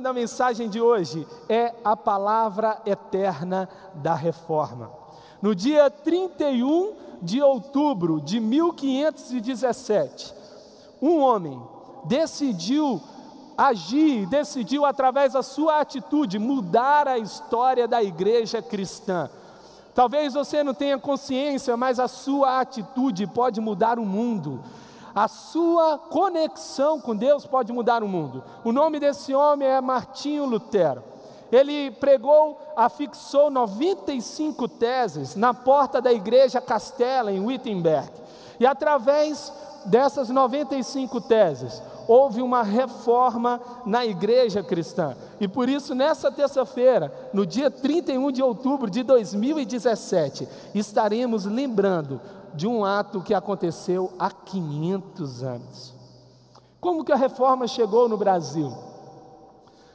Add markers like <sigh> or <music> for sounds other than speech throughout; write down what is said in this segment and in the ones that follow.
Da mensagem de hoje é a palavra eterna da reforma. No dia 31 de outubro de 1517, um homem decidiu agir, decidiu através da sua atitude mudar a história da igreja cristã. Talvez você não tenha consciência, mas a sua atitude pode mudar o mundo. A sua conexão com Deus pode mudar o mundo. O nome desse homem é Martinho Lutero. Ele pregou, afixou 95 teses na porta da igreja Castela, em Wittenberg. E através dessas 95 teses, houve uma reforma na igreja cristã. E por isso, nessa terça-feira, no dia 31 de outubro de 2017, estaremos lembrando de um ato que aconteceu há 500 anos. Como que a reforma chegou no Brasil?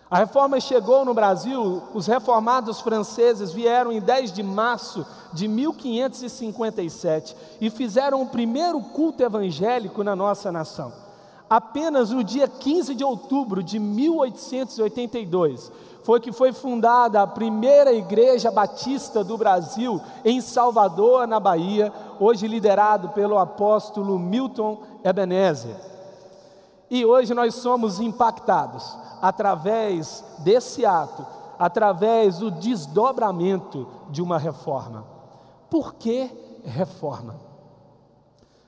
A reforma chegou no Brasil, os reformados franceses vieram em 10 de março de 1557 e fizeram o primeiro culto evangélico na nossa nação. Apenas no dia 15 de outubro de 1882, foi que foi fundada a primeira igreja batista do Brasil, em Salvador, na Bahia, hoje liderado pelo apóstolo Milton Ebenezer. E hoje nós somos impactados através desse ato, através do desdobramento de uma reforma. Por que reforma?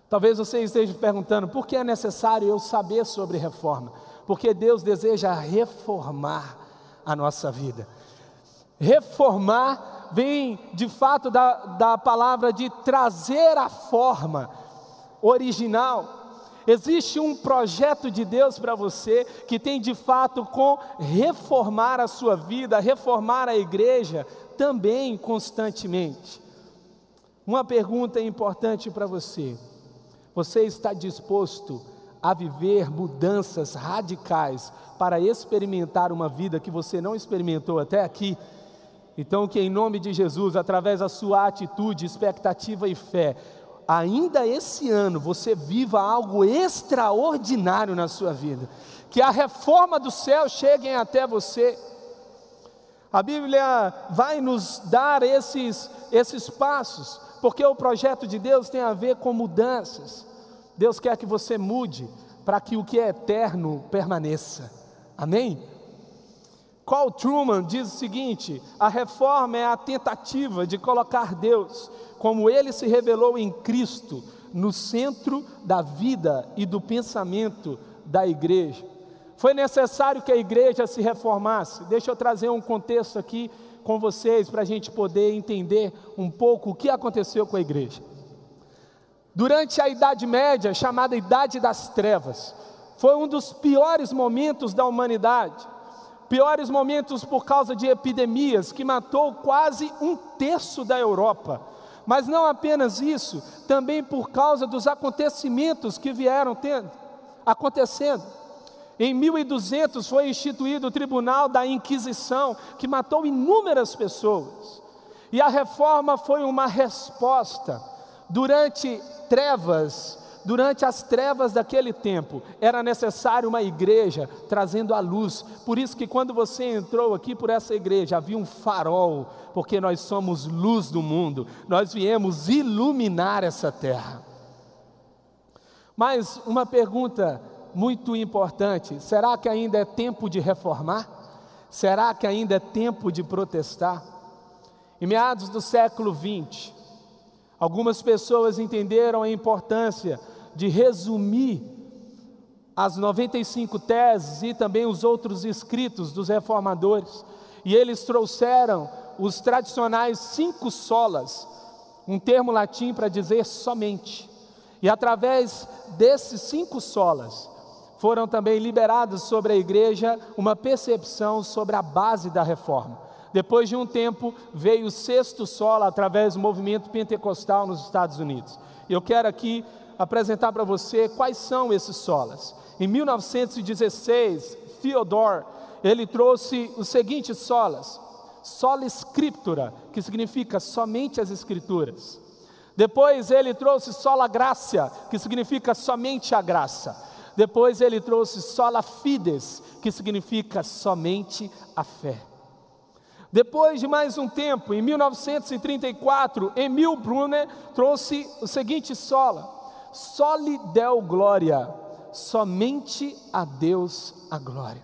Talvez você esteja perguntando por que é necessário eu saber sobre reforma? Porque Deus deseja reformar a nossa vida. Reformar vem de fato da, da palavra de trazer a forma original. Existe um projeto de Deus para você que tem de fato com reformar a sua vida, reformar a igreja também constantemente. Uma pergunta importante para você: você está disposto a viver mudanças radicais para experimentar uma vida que você não experimentou até aqui. Então, que em nome de Jesus, através da sua atitude, expectativa e fé, ainda esse ano você viva algo extraordinário na sua vida. Que a reforma do céu chegue até você. A Bíblia vai nos dar esses, esses passos, porque o projeto de Deus tem a ver com mudanças. Deus quer que você mude para que o que é eterno permaneça. Amém? Carl Truman diz o seguinte: a reforma é a tentativa de colocar Deus, como ele se revelou em Cristo, no centro da vida e do pensamento da igreja. Foi necessário que a igreja se reformasse. Deixa eu trazer um contexto aqui com vocês para a gente poder entender um pouco o que aconteceu com a igreja. Durante a Idade Média, chamada Idade das Trevas, foi um dos piores momentos da humanidade. Piores momentos por causa de epidemias que matou quase um terço da Europa. Mas não apenas isso, também por causa dos acontecimentos que vieram tendo, acontecendo. Em 1200 foi instituído o Tribunal da Inquisição, que matou inúmeras pessoas. E a reforma foi uma resposta. Durante trevas, durante as trevas daquele tempo, era necessário uma igreja trazendo a luz. Por isso que quando você entrou aqui por essa igreja, havia um farol, porque nós somos luz do mundo. Nós viemos iluminar essa terra. Mas uma pergunta muito importante: será que ainda é tempo de reformar? Será que ainda é tempo de protestar? Em meados do século 20, Algumas pessoas entenderam a importância de resumir as 95 teses e também os outros escritos dos reformadores, e eles trouxeram os tradicionais cinco solas, um termo latim para dizer somente. E através desses cinco solas, foram também liberados sobre a igreja uma percepção sobre a base da reforma. Depois de um tempo, veio o sexto solo através do movimento pentecostal nos Estados Unidos. Eu quero aqui apresentar para você quais são esses solas. Em 1916, Theodore, ele trouxe os seguintes solas: sola scriptura, que significa somente as escrituras. Depois ele trouxe sola gracia, que significa somente a graça. Depois ele trouxe sola fides, que significa somente a fé. Depois de mais um tempo, em 1934, Emil Brunner trouxe o seguinte sola: Soli Deo Glória, somente a Deus a glória.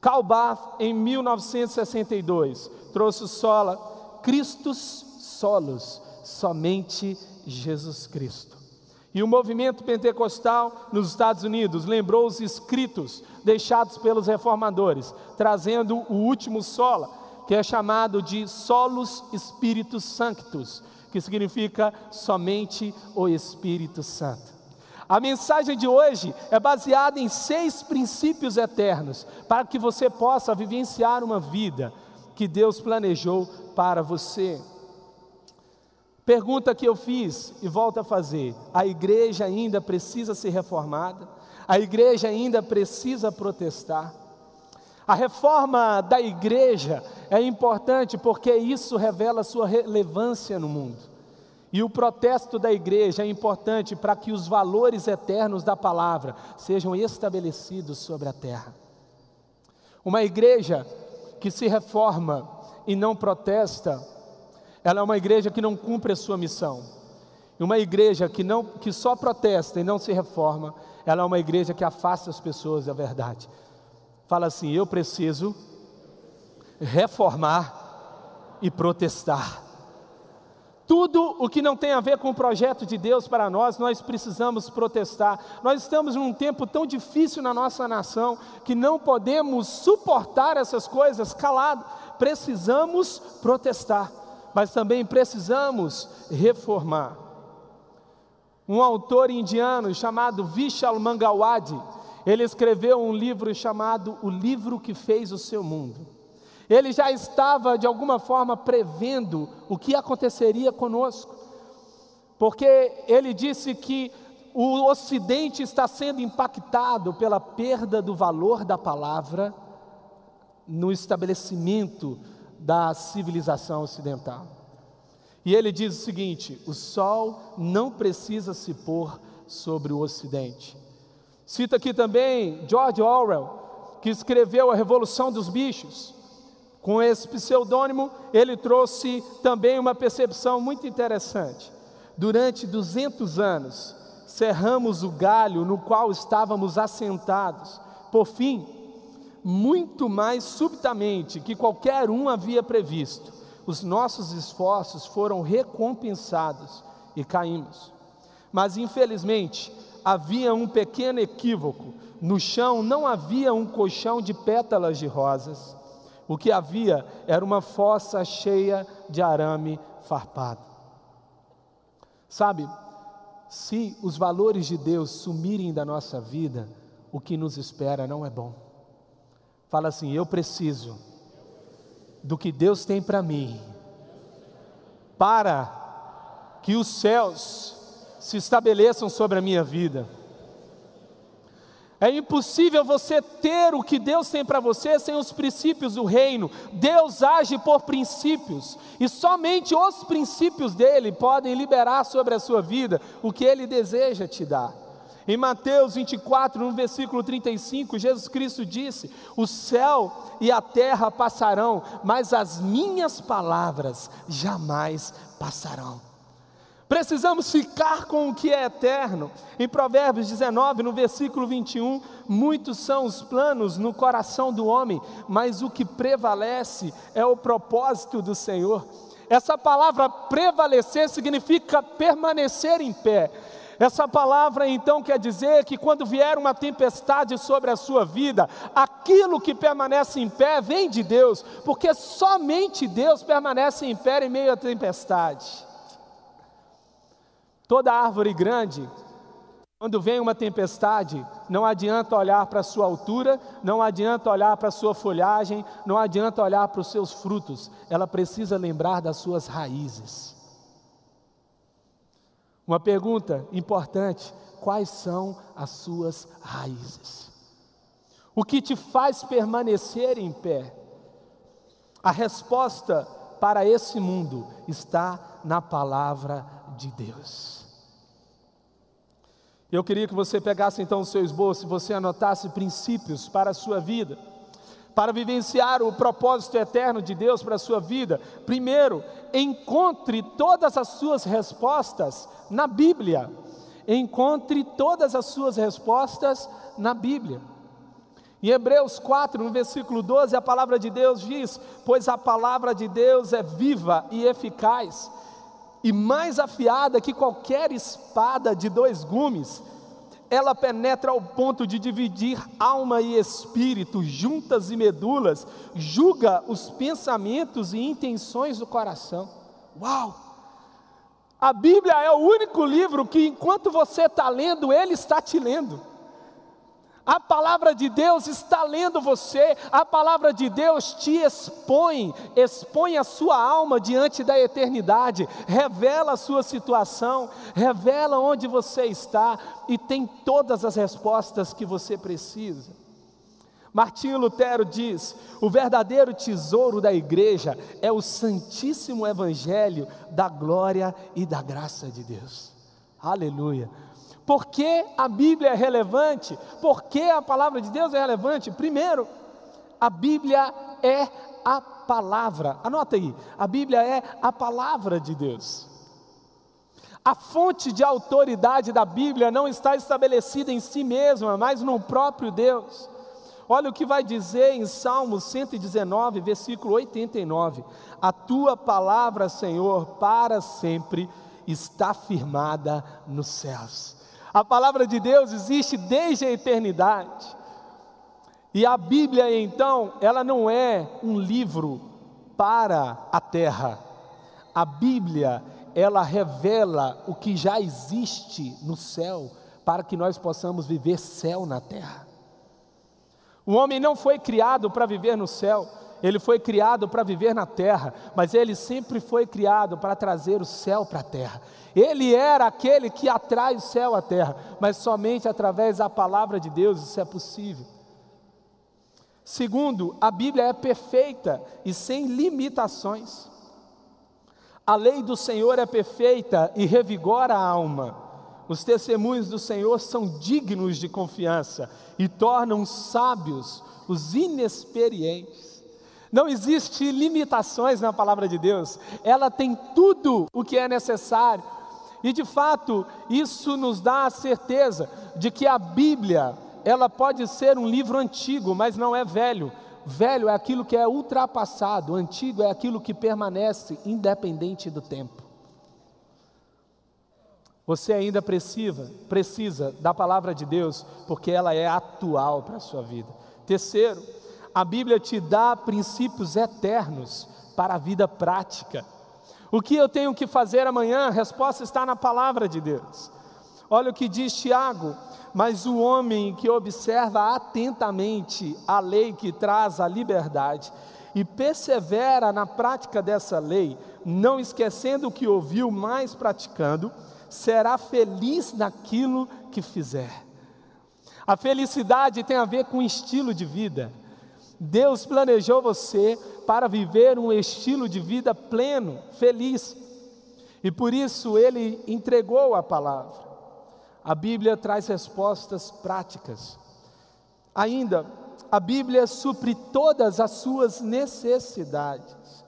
Calbath, em 1962, trouxe o sola Christus Solos, somente Jesus Cristo. E o movimento pentecostal nos Estados Unidos lembrou os escritos deixados pelos reformadores, trazendo o último sola, que é chamado de Solus Spiritus Sanctus, que significa somente o Espírito Santo. A mensagem de hoje é baseada em seis princípios eternos, para que você possa vivenciar uma vida que Deus planejou para você. Pergunta que eu fiz e volto a fazer: a igreja ainda precisa ser reformada? A igreja ainda precisa protestar? A reforma da igreja é importante porque isso revela sua relevância no mundo. E o protesto da igreja é importante para que os valores eternos da palavra sejam estabelecidos sobre a terra. Uma igreja que se reforma e não protesta, ela é uma igreja que não cumpre a sua missão. Uma igreja que, não, que só protesta e não se reforma, ela é uma igreja que afasta as pessoas da verdade fala assim: eu preciso reformar e protestar. Tudo o que não tem a ver com o projeto de Deus para nós, nós precisamos protestar. Nós estamos num tempo tão difícil na nossa nação que não podemos suportar essas coisas calado. Precisamos protestar, mas também precisamos reformar. Um autor indiano chamado Vishal Mangawadi, ele escreveu um livro chamado O Livro que Fez o Seu Mundo. Ele já estava, de alguma forma, prevendo o que aconteceria conosco, porque ele disse que o Ocidente está sendo impactado pela perda do valor da palavra no estabelecimento da civilização ocidental. E ele diz o seguinte: o sol não precisa se pôr sobre o Ocidente. Cita aqui também George Orwell, que escreveu A Revolução dos Bichos. Com esse pseudônimo, ele trouxe também uma percepção muito interessante. Durante 200 anos, cerramos o galho no qual estávamos assentados. Por fim, muito mais subitamente que qualquer um havia previsto, os nossos esforços foram recompensados e caímos. Mas infelizmente, havia um pequeno equívoco. No chão não havia um colchão de pétalas de rosas. O que havia era uma fossa cheia de arame farpado. Sabe, se os valores de Deus sumirem da nossa vida, o que nos espera não é bom. Fala assim: eu preciso do que Deus tem para mim, para que os céus se estabeleçam sobre a minha vida. É impossível você ter o que Deus tem para você sem os princípios do reino. Deus age por princípios, e somente os princípios dele podem liberar sobre a sua vida o que ele deseja te dar. Em Mateus 24, no versículo 35, Jesus Cristo disse: O céu e a terra passarão, mas as minhas palavras jamais passarão. Precisamos ficar com o que é eterno. Em Provérbios 19, no versículo 21, muitos são os planos no coração do homem, mas o que prevalece é o propósito do Senhor. Essa palavra prevalecer significa permanecer em pé. Essa palavra então quer dizer que quando vier uma tempestade sobre a sua vida, aquilo que permanece em pé vem de Deus, porque somente Deus permanece em pé em meio à tempestade. Toda árvore grande Quando vem uma tempestade, não adianta olhar para a sua altura, não adianta olhar para a sua folhagem, não adianta olhar para os seus frutos, ela precisa lembrar das suas raízes. Uma pergunta importante: quais são as suas raízes? O que te faz permanecer em pé? A resposta para esse mundo está na palavra de Deus. Eu queria que você pegasse então o seu esboço e você anotasse princípios para a sua vida, para vivenciar o propósito eterno de Deus para a sua vida. Primeiro, encontre todas as suas respostas na Bíblia. Encontre todas as suas respostas na Bíblia. Em Hebreus 4, no versículo 12, a palavra de Deus diz: Pois a palavra de Deus é viva e eficaz, e mais afiada que qualquer espada de dois gumes, ela penetra ao ponto de dividir alma e espírito, juntas e medulas, julga os pensamentos e intenções do coração. Uau! A Bíblia é o único livro que, enquanto você está lendo, ele está te lendo. A palavra de Deus está lendo você, a palavra de Deus te expõe, expõe a sua alma diante da eternidade, revela a sua situação, revela onde você está e tem todas as respostas que você precisa. Martinho Lutero diz: o verdadeiro tesouro da igreja é o Santíssimo Evangelho da glória e da graça de Deus. Aleluia. Por que a Bíblia é relevante? Por que a palavra de Deus é relevante? Primeiro, a Bíblia é a palavra. Anota aí, a Bíblia é a palavra de Deus. A fonte de autoridade da Bíblia não está estabelecida em si mesma, mas no próprio Deus. Olha o que vai dizer em Salmo 119, versículo 89: A tua palavra, Senhor, para sempre está firmada nos céus. A palavra de Deus existe desde a eternidade. E a Bíblia, então, ela não é um livro para a terra. A Bíblia, ela revela o que já existe no céu, para que nós possamos viver céu na terra. O homem não foi criado para viver no céu, ele foi criado para viver na terra, mas ele sempre foi criado para trazer o céu para a terra. Ele era aquele que atrai o céu à terra, mas somente através da palavra de Deus isso é possível. Segundo, a Bíblia é perfeita e sem limitações. A lei do Senhor é perfeita e revigora a alma. Os testemunhos do Senhor são dignos de confiança e tornam sábios os inexperientes. Não existe limitações na palavra de Deus. Ela tem tudo o que é necessário e de fato, isso nos dá a certeza de que a Bíblia, ela pode ser um livro antigo, mas não é velho. Velho é aquilo que é ultrapassado, antigo é aquilo que permanece independente do tempo. Você ainda precisa, precisa da palavra de Deus, porque ela é atual para a sua vida. Terceiro, a Bíblia te dá princípios eternos para a vida prática. O que eu tenho que fazer amanhã? A resposta está na palavra de Deus. Olha o que diz Tiago: Mas o homem que observa atentamente a lei que traz a liberdade e persevera na prática dessa lei, não esquecendo o que ouviu, mas praticando, será feliz naquilo que fizer. A felicidade tem a ver com estilo de vida. Deus planejou você para viver um estilo de vida pleno, feliz. E por isso ele entregou a palavra. A Bíblia traz respostas práticas. Ainda, a Bíblia supre todas as suas necessidades.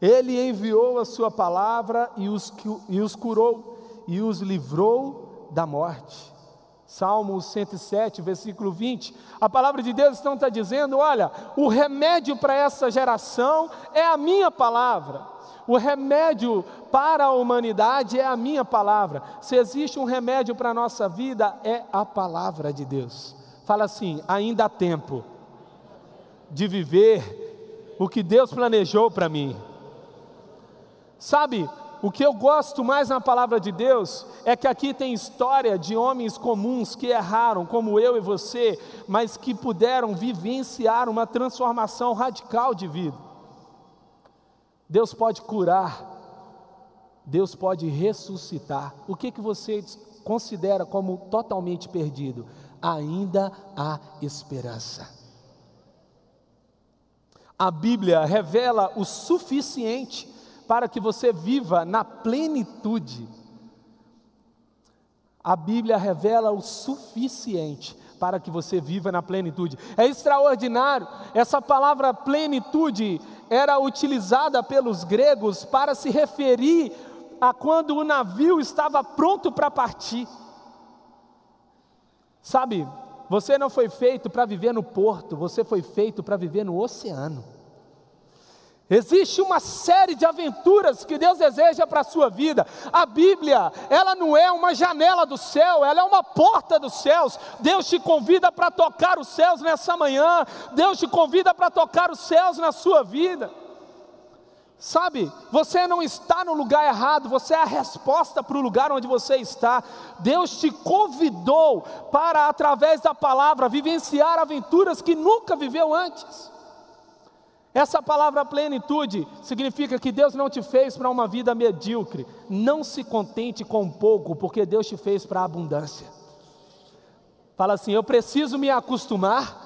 Ele enviou a sua palavra e os, e os curou, e os livrou da morte. Salmo 107, versículo 20. A palavra de Deus então está dizendo: olha, o remédio para essa geração é a minha palavra. O remédio para a humanidade é a minha palavra. Se existe um remédio para a nossa vida, é a palavra de Deus. Fala assim: ainda há tempo de viver o que Deus planejou para mim. Sabe, o que eu gosto mais na palavra de Deus é que aqui tem história de homens comuns que erraram, como eu e você, mas que puderam vivenciar uma transformação radical de vida. Deus pode curar, Deus pode ressuscitar. O que, que você considera como totalmente perdido? Ainda há esperança. A Bíblia revela o suficiente para que você viva na plenitude. A Bíblia revela o suficiente para que você viva na plenitude. É extraordinário. Essa palavra plenitude era utilizada pelos gregos para se referir a quando o navio estava pronto para partir. Sabe, você não foi feito para viver no porto, você foi feito para viver no oceano. Existe uma série de aventuras que Deus deseja para a sua vida. A Bíblia, ela não é uma janela do céu, ela é uma porta dos céus. Deus te convida para tocar os céus nessa manhã. Deus te convida para tocar os céus na sua vida. Sabe, você não está no lugar errado, você é a resposta para o lugar onde você está. Deus te convidou para, através da palavra, vivenciar aventuras que nunca viveu antes. Essa palavra plenitude significa que Deus não te fez para uma vida medíocre. Não se contente com pouco, porque Deus te fez para a abundância. Fala assim: eu preciso me acostumar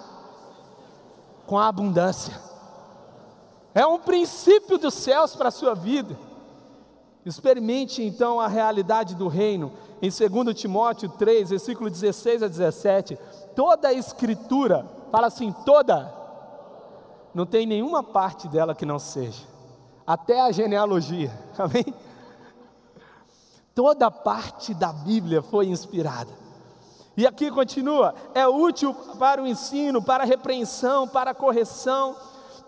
com a abundância. É um princípio dos céus para a sua vida. Experimente então a realidade do reino. Em 2 Timóteo 3, versículo 16 a 17, toda a escritura, fala assim, toda não tem nenhuma parte dela que não seja, até a genealogia, <laughs> amém? Toda parte da Bíblia foi inspirada. E aqui continua: é útil para o ensino, para a repreensão, para a correção,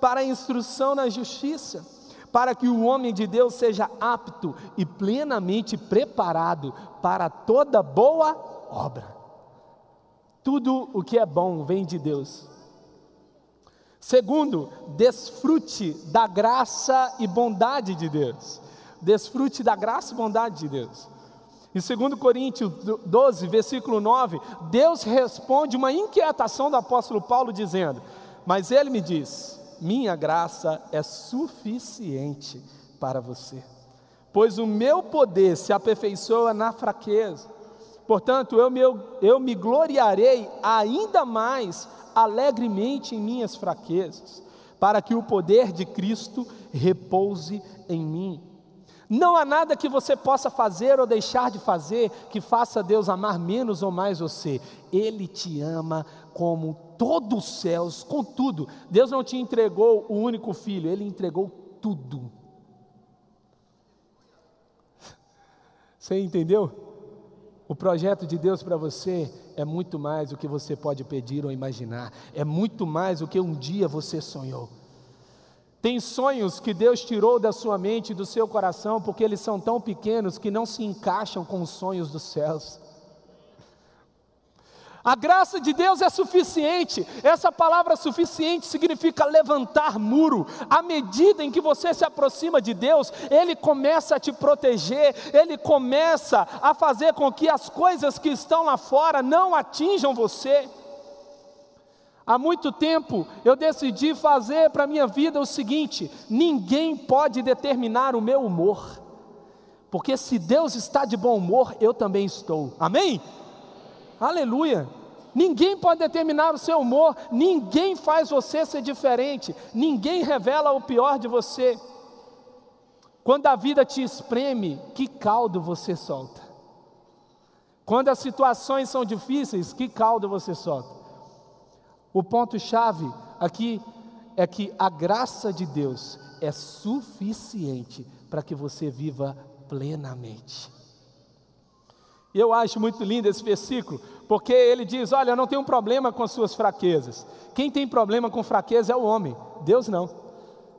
para a instrução na justiça, para que o homem de Deus seja apto e plenamente preparado para toda boa obra. Tudo o que é bom vem de Deus Segundo, desfrute da graça e bondade de Deus. Desfrute da graça e bondade de Deus. Em 2 Coríntios 12, versículo 9, Deus responde uma inquietação do apóstolo Paulo, dizendo: Mas ele me diz: Minha graça é suficiente para você, pois o meu poder se aperfeiçoa na fraqueza. Portanto, eu me, eu me gloriarei ainda mais alegremente em minhas fraquezas, para que o poder de Cristo repouse em mim. Não há nada que você possa fazer ou deixar de fazer que faça Deus amar menos ou mais você. Ele te ama como todos os céus, com tudo. Deus não te entregou o único filho, ele entregou tudo. Você entendeu? O projeto de Deus para você é muito mais do que você pode pedir ou imaginar, é muito mais do que um dia você sonhou. Tem sonhos que Deus tirou da sua mente e do seu coração porque eles são tão pequenos que não se encaixam com os sonhos dos céus. A graça de Deus é suficiente. Essa palavra suficiente significa levantar muro. À medida em que você se aproxima de Deus, Ele começa a te proteger, Ele começa a fazer com que as coisas que estão lá fora não atinjam você. Há muito tempo eu decidi fazer para a minha vida o seguinte: ninguém pode determinar o meu humor, porque se Deus está de bom humor, eu também estou. Amém? Aleluia. Ninguém pode determinar o seu humor, ninguém faz você ser diferente, ninguém revela o pior de você. Quando a vida te espreme, que caldo você solta? Quando as situações são difíceis, que caldo você solta? O ponto-chave aqui é que a graça de Deus é suficiente para que você viva plenamente. Eu acho muito lindo esse versículo, porque ele diz: Olha, eu não tenho problema com as suas fraquezas. Quem tem problema com fraqueza é o homem, Deus não.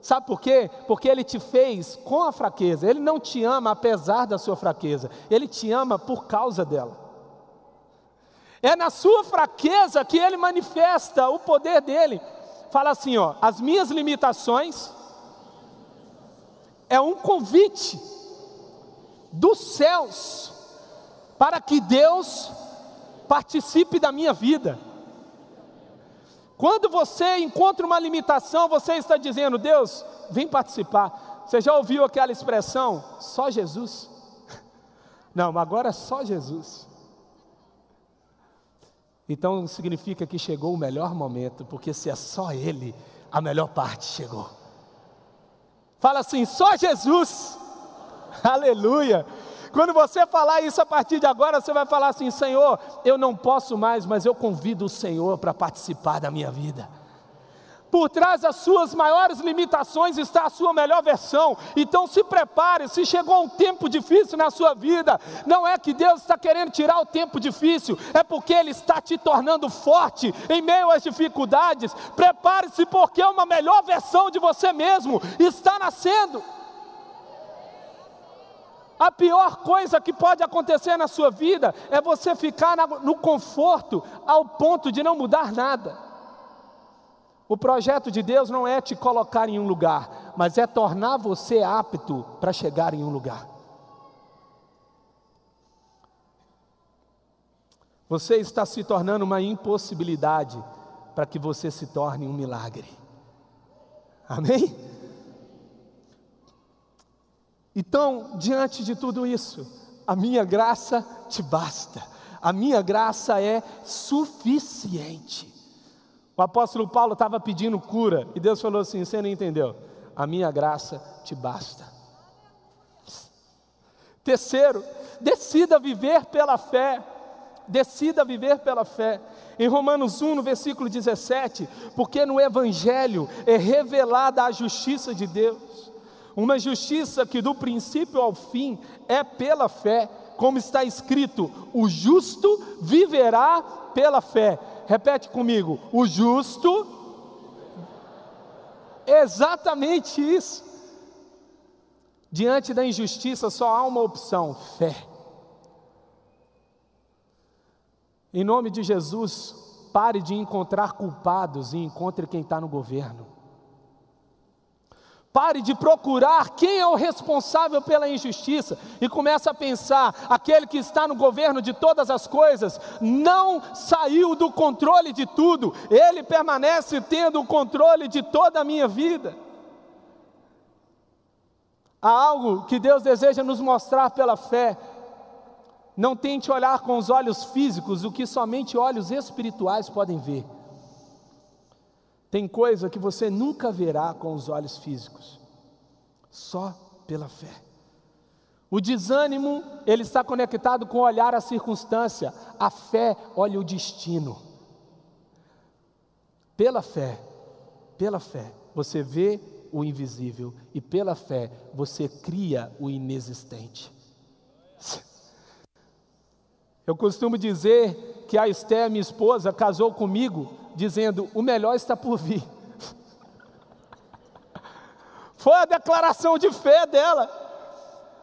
Sabe por quê? Porque ele te fez com a fraqueza. Ele não te ama apesar da sua fraqueza, ele te ama por causa dela. É na sua fraqueza que ele manifesta o poder dele. Fala assim, ó, as minhas limitações é um convite dos céus para que Deus participe da minha vida. Quando você encontra uma limitação, você está dizendo: Deus, vem participar. Você já ouviu aquela expressão? Só Jesus? <laughs> Não, agora é só Jesus. Então significa que chegou o melhor momento, porque se é só Ele, a melhor parte chegou. Fala assim: só Jesus. <laughs> Aleluia. Quando você falar isso a partir de agora, você vai falar assim: Senhor, eu não posso mais, mas eu convido o Senhor para participar da minha vida. Por trás das suas maiores limitações está a sua melhor versão. Então se prepare, se chegou um tempo difícil na sua vida, não é que Deus está querendo tirar o tempo difícil, é porque Ele está te tornando forte em meio às dificuldades. Prepare-se, porque uma melhor versão de você mesmo está nascendo. A pior coisa que pode acontecer na sua vida é você ficar no conforto ao ponto de não mudar nada. O projeto de Deus não é te colocar em um lugar, mas é tornar você apto para chegar em um lugar. Você está se tornando uma impossibilidade para que você se torne um milagre. Amém? Então, diante de tudo isso, a minha graça te basta, a minha graça é suficiente. O apóstolo Paulo estava pedindo cura e Deus falou assim: Você não entendeu? A minha graça te basta. Terceiro, decida viver pela fé. Decida viver pela fé. Em Romanos 1, no versículo 17, porque no Evangelho é revelada a justiça de Deus uma justiça que do princípio ao fim é pela fé, como está escrito: o justo viverá pela fé. Repete comigo: o justo. Exatamente isso. Diante da injustiça só há uma opção: fé. Em nome de Jesus, pare de encontrar culpados e encontre quem está no governo. Pare de procurar quem é o responsável pela injustiça e comece a pensar: aquele que está no governo de todas as coisas não saiu do controle de tudo, ele permanece tendo o controle de toda a minha vida. Há algo que Deus deseja nos mostrar pela fé. Não tente olhar com os olhos físicos o que somente olhos espirituais podem ver. Tem coisa que você nunca verá com os olhos físicos, só pela fé. O desânimo, ele está conectado com olhar à circunstância, a fé olha o destino. Pela fé, pela fé, você vê o invisível e pela fé você cria o inexistente. Eu costumo dizer que a Esté, minha esposa, casou comigo dizendo: o melhor está por vir. <laughs> Foi a declaração de fé dela.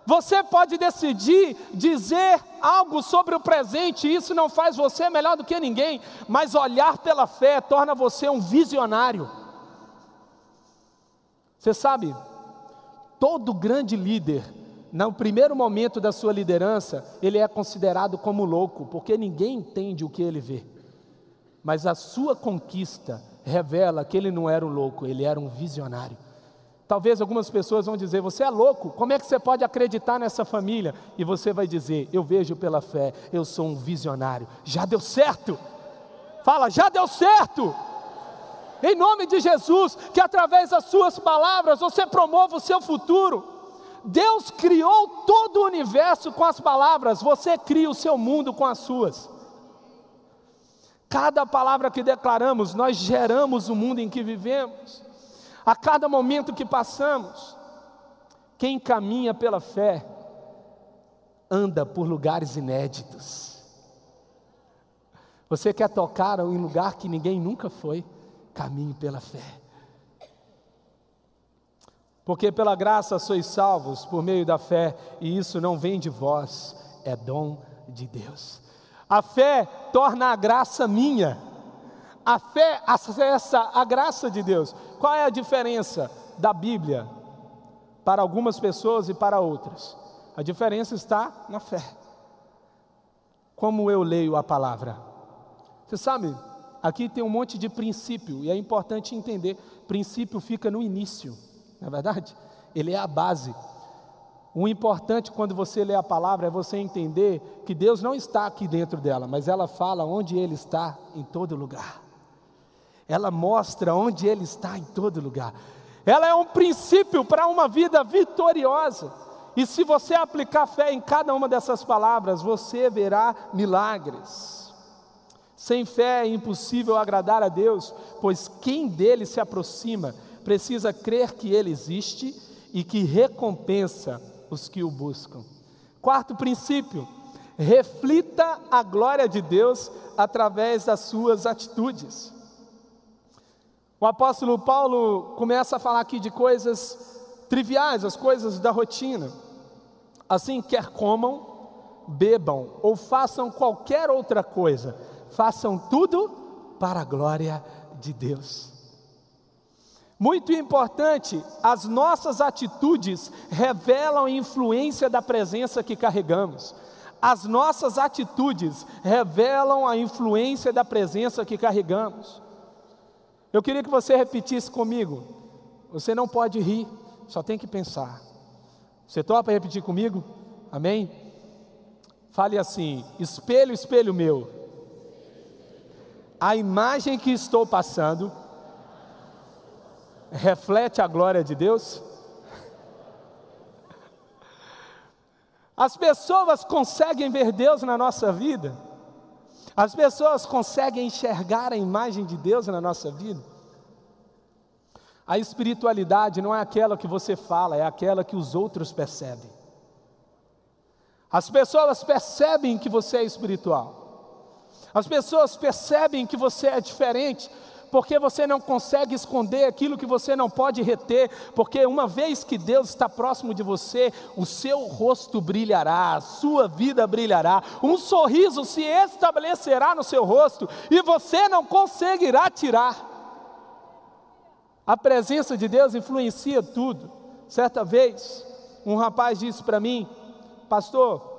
Você pode decidir dizer algo sobre o presente, isso não faz você melhor do que ninguém, mas olhar pela fé torna você um visionário. Você sabe, todo grande líder, no primeiro momento da sua liderança, ele é considerado como louco, porque ninguém entende o que ele vê mas a sua conquista revela que ele não era um louco, ele era um visionário. Talvez algumas pessoas vão dizer: Você é louco, como é que você pode acreditar nessa família? E você vai dizer: Eu vejo pela fé, eu sou um visionário. Já deu certo. Fala, já deu certo. Em nome de Jesus, que através das suas palavras você promova o seu futuro. Deus criou todo o universo com as palavras, você cria o seu mundo com as suas. Cada palavra que declaramos, nós geramos o mundo em que vivemos. A cada momento que passamos, quem caminha pela fé anda por lugares inéditos. Você quer tocar em lugar que ninguém nunca foi? Caminhe pela fé. Porque pela graça sois salvos por meio da fé, e isso não vem de vós, é dom de Deus. A fé torna a graça minha. A fé acessa a graça de Deus. Qual é a diferença da Bíblia para algumas pessoas e para outras? A diferença está na fé. Como eu leio a palavra? Você sabe, aqui tem um monte de princípio e é importante entender: princípio fica no início, não é verdade? Ele é a base. O importante quando você lê a palavra é você entender que Deus não está aqui dentro dela, mas ela fala onde Ele está em todo lugar. Ela mostra onde Ele está em todo lugar. Ela é um princípio para uma vida vitoriosa. E se você aplicar fé em cada uma dessas palavras, você verá milagres. Sem fé é impossível agradar a Deus, pois quem dele se aproxima precisa crer que ele existe e que recompensa os que o buscam. Quarto princípio: reflita a glória de Deus através das suas atitudes. O apóstolo Paulo começa a falar aqui de coisas triviais, as coisas da rotina. Assim, quer comam, bebam ou façam qualquer outra coisa, façam tudo para a glória de Deus. Muito importante, as nossas atitudes revelam a influência da presença que carregamos. As nossas atitudes revelam a influência da presença que carregamos. Eu queria que você repetisse comigo. Você não pode rir, só tem que pensar. Você topa repetir comigo? Amém? Fale assim: espelho, espelho meu. A imagem que estou passando reflete a glória de Deus? As pessoas conseguem ver Deus na nossa vida? As pessoas conseguem enxergar a imagem de Deus na nossa vida? A espiritualidade não é aquela que você fala, é aquela que os outros percebem. As pessoas percebem que você é espiritual. As pessoas percebem que você é diferente, porque você não consegue esconder aquilo que você não pode reter, porque uma vez que Deus está próximo de você, o seu rosto brilhará, a sua vida brilhará, um sorriso se estabelecerá no seu rosto e você não conseguirá tirar. A presença de Deus influencia tudo. Certa vez, um rapaz disse para mim, pastor,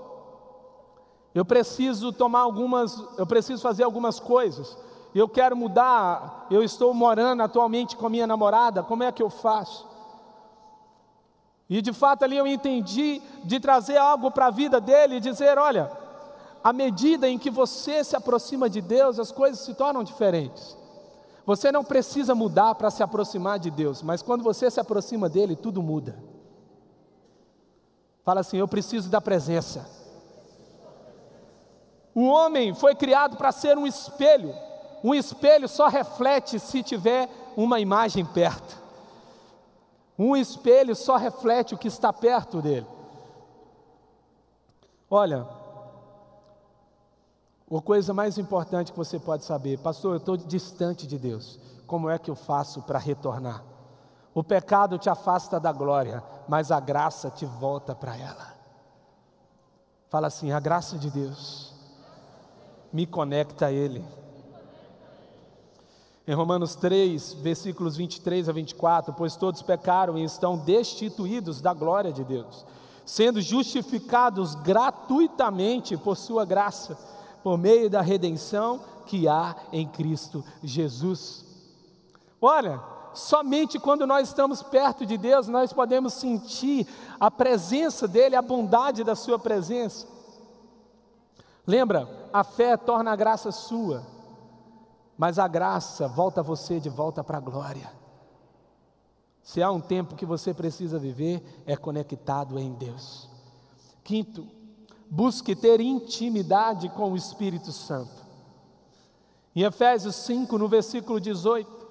eu preciso tomar algumas, eu preciso fazer algumas coisas eu quero mudar, eu estou morando atualmente com a minha namorada, como é que eu faço? E de fato ali eu entendi de trazer algo para a vida dele e dizer: olha, à medida em que você se aproxima de Deus, as coisas se tornam diferentes. Você não precisa mudar para se aproximar de Deus, mas quando você se aproxima dele, tudo muda. Fala assim: eu preciso da presença. O homem foi criado para ser um espelho. Um espelho só reflete se tiver uma imagem perto. Um espelho só reflete o que está perto dele. Olha, a coisa mais importante que você pode saber, pastor, eu estou distante de Deus. Como é que eu faço para retornar? O pecado te afasta da glória, mas a graça te volta para ela. Fala assim: a graça de Deus me conecta a Ele. Em Romanos 3, versículos 23 a 24, pois todos pecaram e estão destituídos da glória de Deus, sendo justificados gratuitamente por sua graça, por meio da redenção que há em Cristo Jesus. Olha, somente quando nós estamos perto de Deus, nós podemos sentir a presença dEle, a bondade da Sua presença. Lembra, a fé torna a graça sua mas a graça volta você de volta para a glória. Se há um tempo que você precisa viver, é conectado em Deus. Quinto, busque ter intimidade com o Espírito Santo. Em Efésios 5, no versículo 18,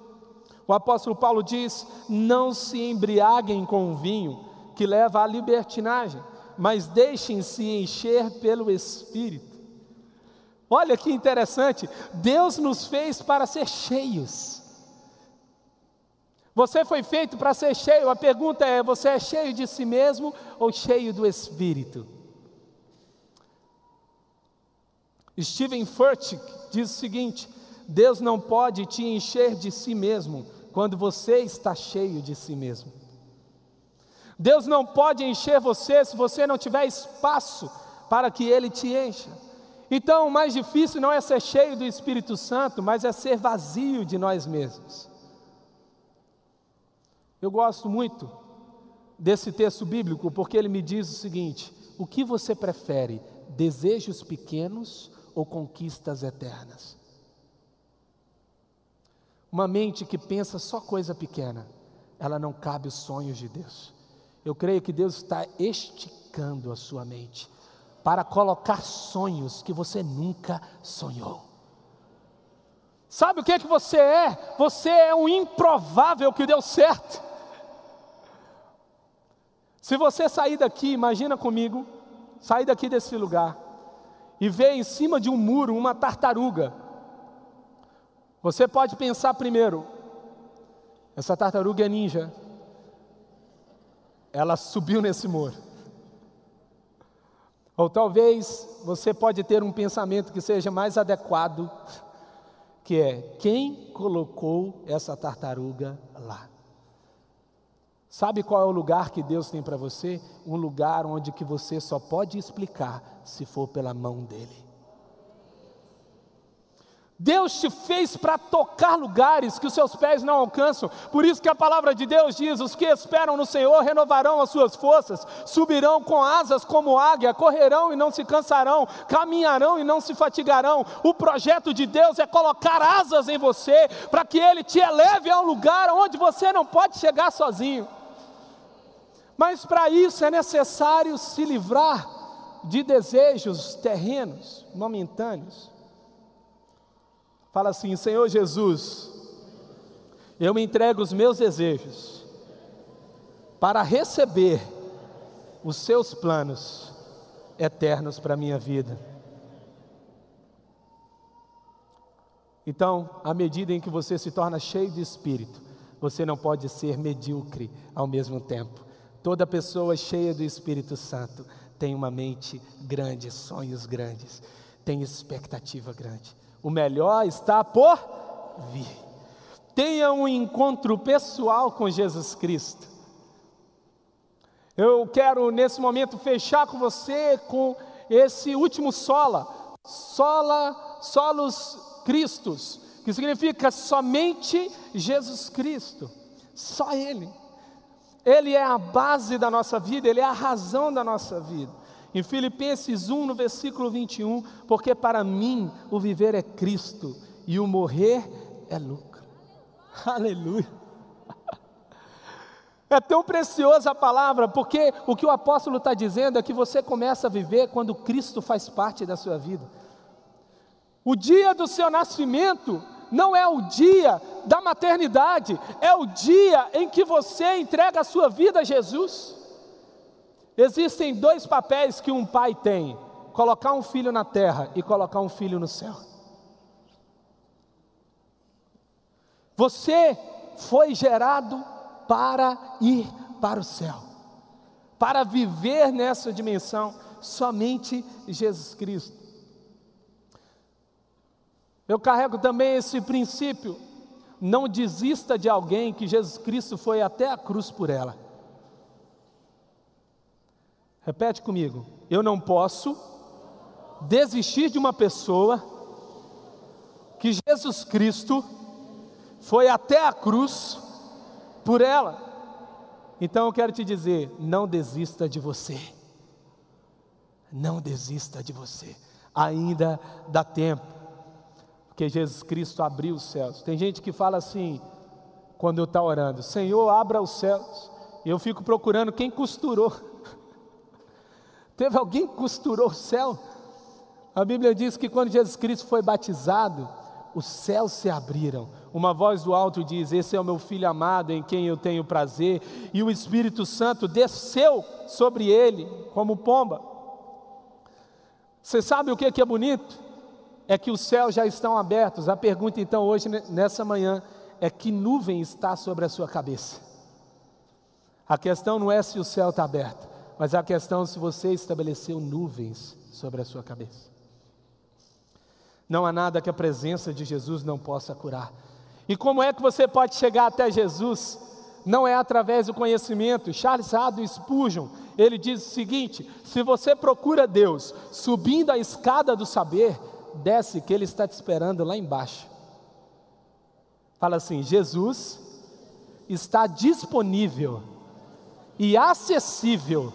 o apóstolo Paulo diz: Não se embriaguem com o vinho, que leva à libertinagem, mas deixem-se encher pelo Espírito Olha que interessante, Deus nos fez para ser cheios. Você foi feito para ser cheio. A pergunta é: você é cheio de si mesmo ou cheio do Espírito? Steven Furtick diz o seguinte: Deus não pode te encher de si mesmo quando você está cheio de si mesmo. Deus não pode encher você se você não tiver espaço para que Ele te encha. Então, o mais difícil não é ser cheio do Espírito Santo, mas é ser vazio de nós mesmos. Eu gosto muito desse texto bíblico porque ele me diz o seguinte: o que você prefere, desejos pequenos ou conquistas eternas? Uma mente que pensa só coisa pequena, ela não cabe os sonhos de Deus. Eu creio que Deus está esticando a sua mente para colocar sonhos que você nunca sonhou. Sabe o que é que você é? Você é um improvável que deu certo. Se você sair daqui, imagina comigo, sair daqui desse lugar e ver em cima de um muro uma tartaruga. Você pode pensar primeiro, essa tartaruga é ninja, ela subiu nesse muro. Ou talvez você pode ter um pensamento que seja mais adequado, que é quem colocou essa tartaruga lá? Sabe qual é o lugar que Deus tem para você? Um lugar onde que você só pode explicar se for pela mão dele. Deus te fez para tocar lugares que os seus pés não alcançam. Por isso que a palavra de Deus diz: os que esperam no Senhor renovarão as suas forças, subirão com asas como águia, correrão e não se cansarão, caminharão e não se fatigarão. O projeto de Deus é colocar asas em você para que ele te eleve a um lugar onde você não pode chegar sozinho. Mas para isso é necessário se livrar de desejos terrenos, momentâneos Fala assim: Senhor Jesus, eu me entrego os meus desejos para receber os seus planos eternos para a minha vida. Então, à medida em que você se torna cheio de espírito, você não pode ser medíocre ao mesmo tempo. Toda pessoa cheia do Espírito Santo tem uma mente grande, sonhos grandes, tem expectativa grande. O melhor está por vir. Tenha um encontro pessoal com Jesus Cristo. Eu quero nesse momento fechar com você com esse último sola, sola, solos Cristos, que significa somente Jesus Cristo, só Ele. Ele é a base da nossa vida, Ele é a razão da nossa vida. Em Filipenses 1, no versículo 21, porque para mim o viver é Cristo e o morrer é lucro. <laughs> Aleluia. <laughs> É tão preciosa a palavra, porque o que o apóstolo está dizendo é que você começa a viver quando Cristo faz parte da sua vida. O dia do seu nascimento não é o dia da maternidade, é o dia em que você entrega a sua vida a Jesus. Existem dois papéis que um pai tem: colocar um filho na terra e colocar um filho no céu. Você foi gerado para ir para o céu, para viver nessa dimensão, somente Jesus Cristo. Eu carrego também esse princípio: não desista de alguém que Jesus Cristo foi até a cruz por ela. Repete comigo. Eu não posso desistir de uma pessoa que Jesus Cristo foi até a cruz por ela. Então eu quero te dizer: não desista de você. Não desista de você. Ainda dá tempo. Porque Jesus Cristo abriu os céus. Tem gente que fala assim, quando eu estou orando: Senhor, abra os céus. E eu fico procurando quem costurou. Teve alguém que costurou o céu? A Bíblia diz que quando Jesus Cristo foi batizado, os céus se abriram. Uma voz do alto diz: Esse é o meu filho amado em quem eu tenho prazer. E o Espírito Santo desceu sobre ele como pomba. Você sabe o que é bonito? É que os céus já estão abertos. A pergunta então hoje, nessa manhã, é que nuvem está sobre a sua cabeça. A questão não é se o céu está aberto, mas a questão é se você estabeleceu nuvens sobre a sua cabeça. Não há nada que a presença de Jesus não possa curar. E como é que você pode chegar até Jesus? não é através do conhecimento. Charles Haddon Spurgeon, ele diz o seguinte: se você procura Deus subindo a escada do saber, desce que ele está te esperando lá embaixo. Fala assim: Jesus está disponível e acessível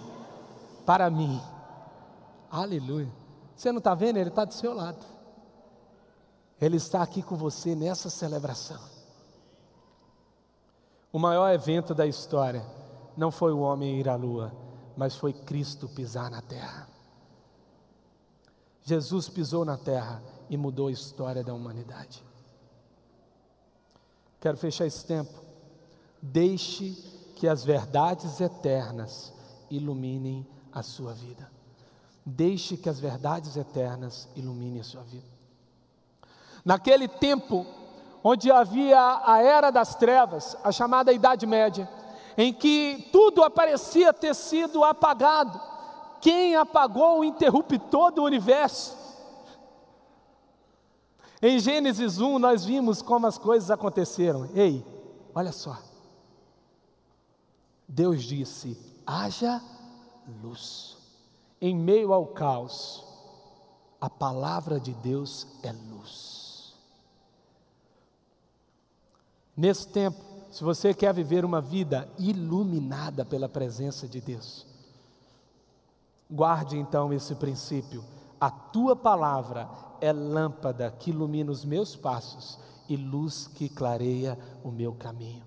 para mim. Aleluia. Você não está vendo? Ele está do seu lado. Ele está aqui com você nessa celebração. O maior evento da história não foi o homem ir à lua, mas foi Cristo pisar na terra. Jesus pisou na terra e mudou a história da humanidade. Quero fechar esse tempo. Deixe que as verdades eternas iluminem a sua vida. Deixe que as verdades eternas iluminem a sua vida. Naquele tempo, onde havia a era das trevas, a chamada Idade Média, em que tudo parecia ter sido apagado. Quem apagou o interruptor do universo? Em Gênesis 1, nós vimos como as coisas aconteceram. Ei, olha só. Deus disse: haja luz. Em meio ao caos, a palavra de Deus é luz. Nesse tempo, se você quer viver uma vida iluminada pela presença de Deus, guarde então esse princípio: a tua palavra é lâmpada que ilumina os meus passos e luz que clareia o meu caminho.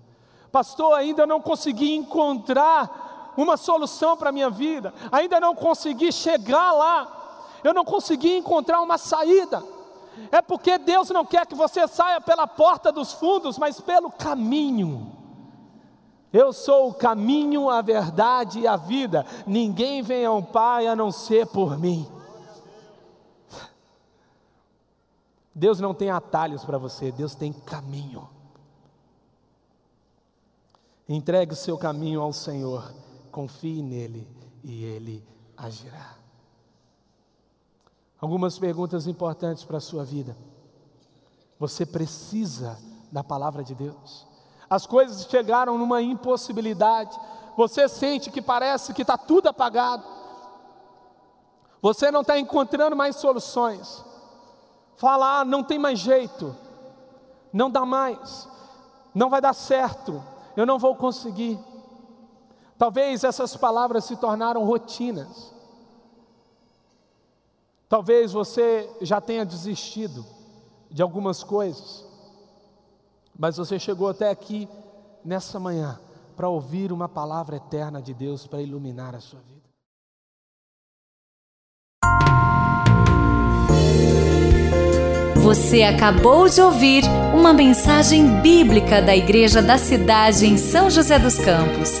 Pastor, ainda não consegui encontrar uma solução para a minha vida, ainda não consegui chegar lá, eu não consegui encontrar uma saída. É porque Deus não quer que você saia pela porta dos fundos, mas pelo caminho. Eu sou o caminho, a verdade e a vida. Ninguém vem ao Pai a não ser por mim. Deus não tem atalhos para você, Deus tem caminho. Entregue o seu caminho ao Senhor, confie nele e ele agirá. Algumas perguntas importantes para a sua vida. Você precisa da palavra de Deus. As coisas chegaram numa impossibilidade. Você sente que parece que está tudo apagado. Você não está encontrando mais soluções fala, ah, não tem mais jeito, não dá mais, não vai dar certo, eu não vou conseguir. Talvez essas palavras se tornaram rotinas. Talvez você já tenha desistido de algumas coisas, mas você chegou até aqui nessa manhã para ouvir uma palavra eterna de Deus para iluminar a sua vida. Você acabou de ouvir uma mensagem bíblica da Igreja da Cidade em São José dos Campos.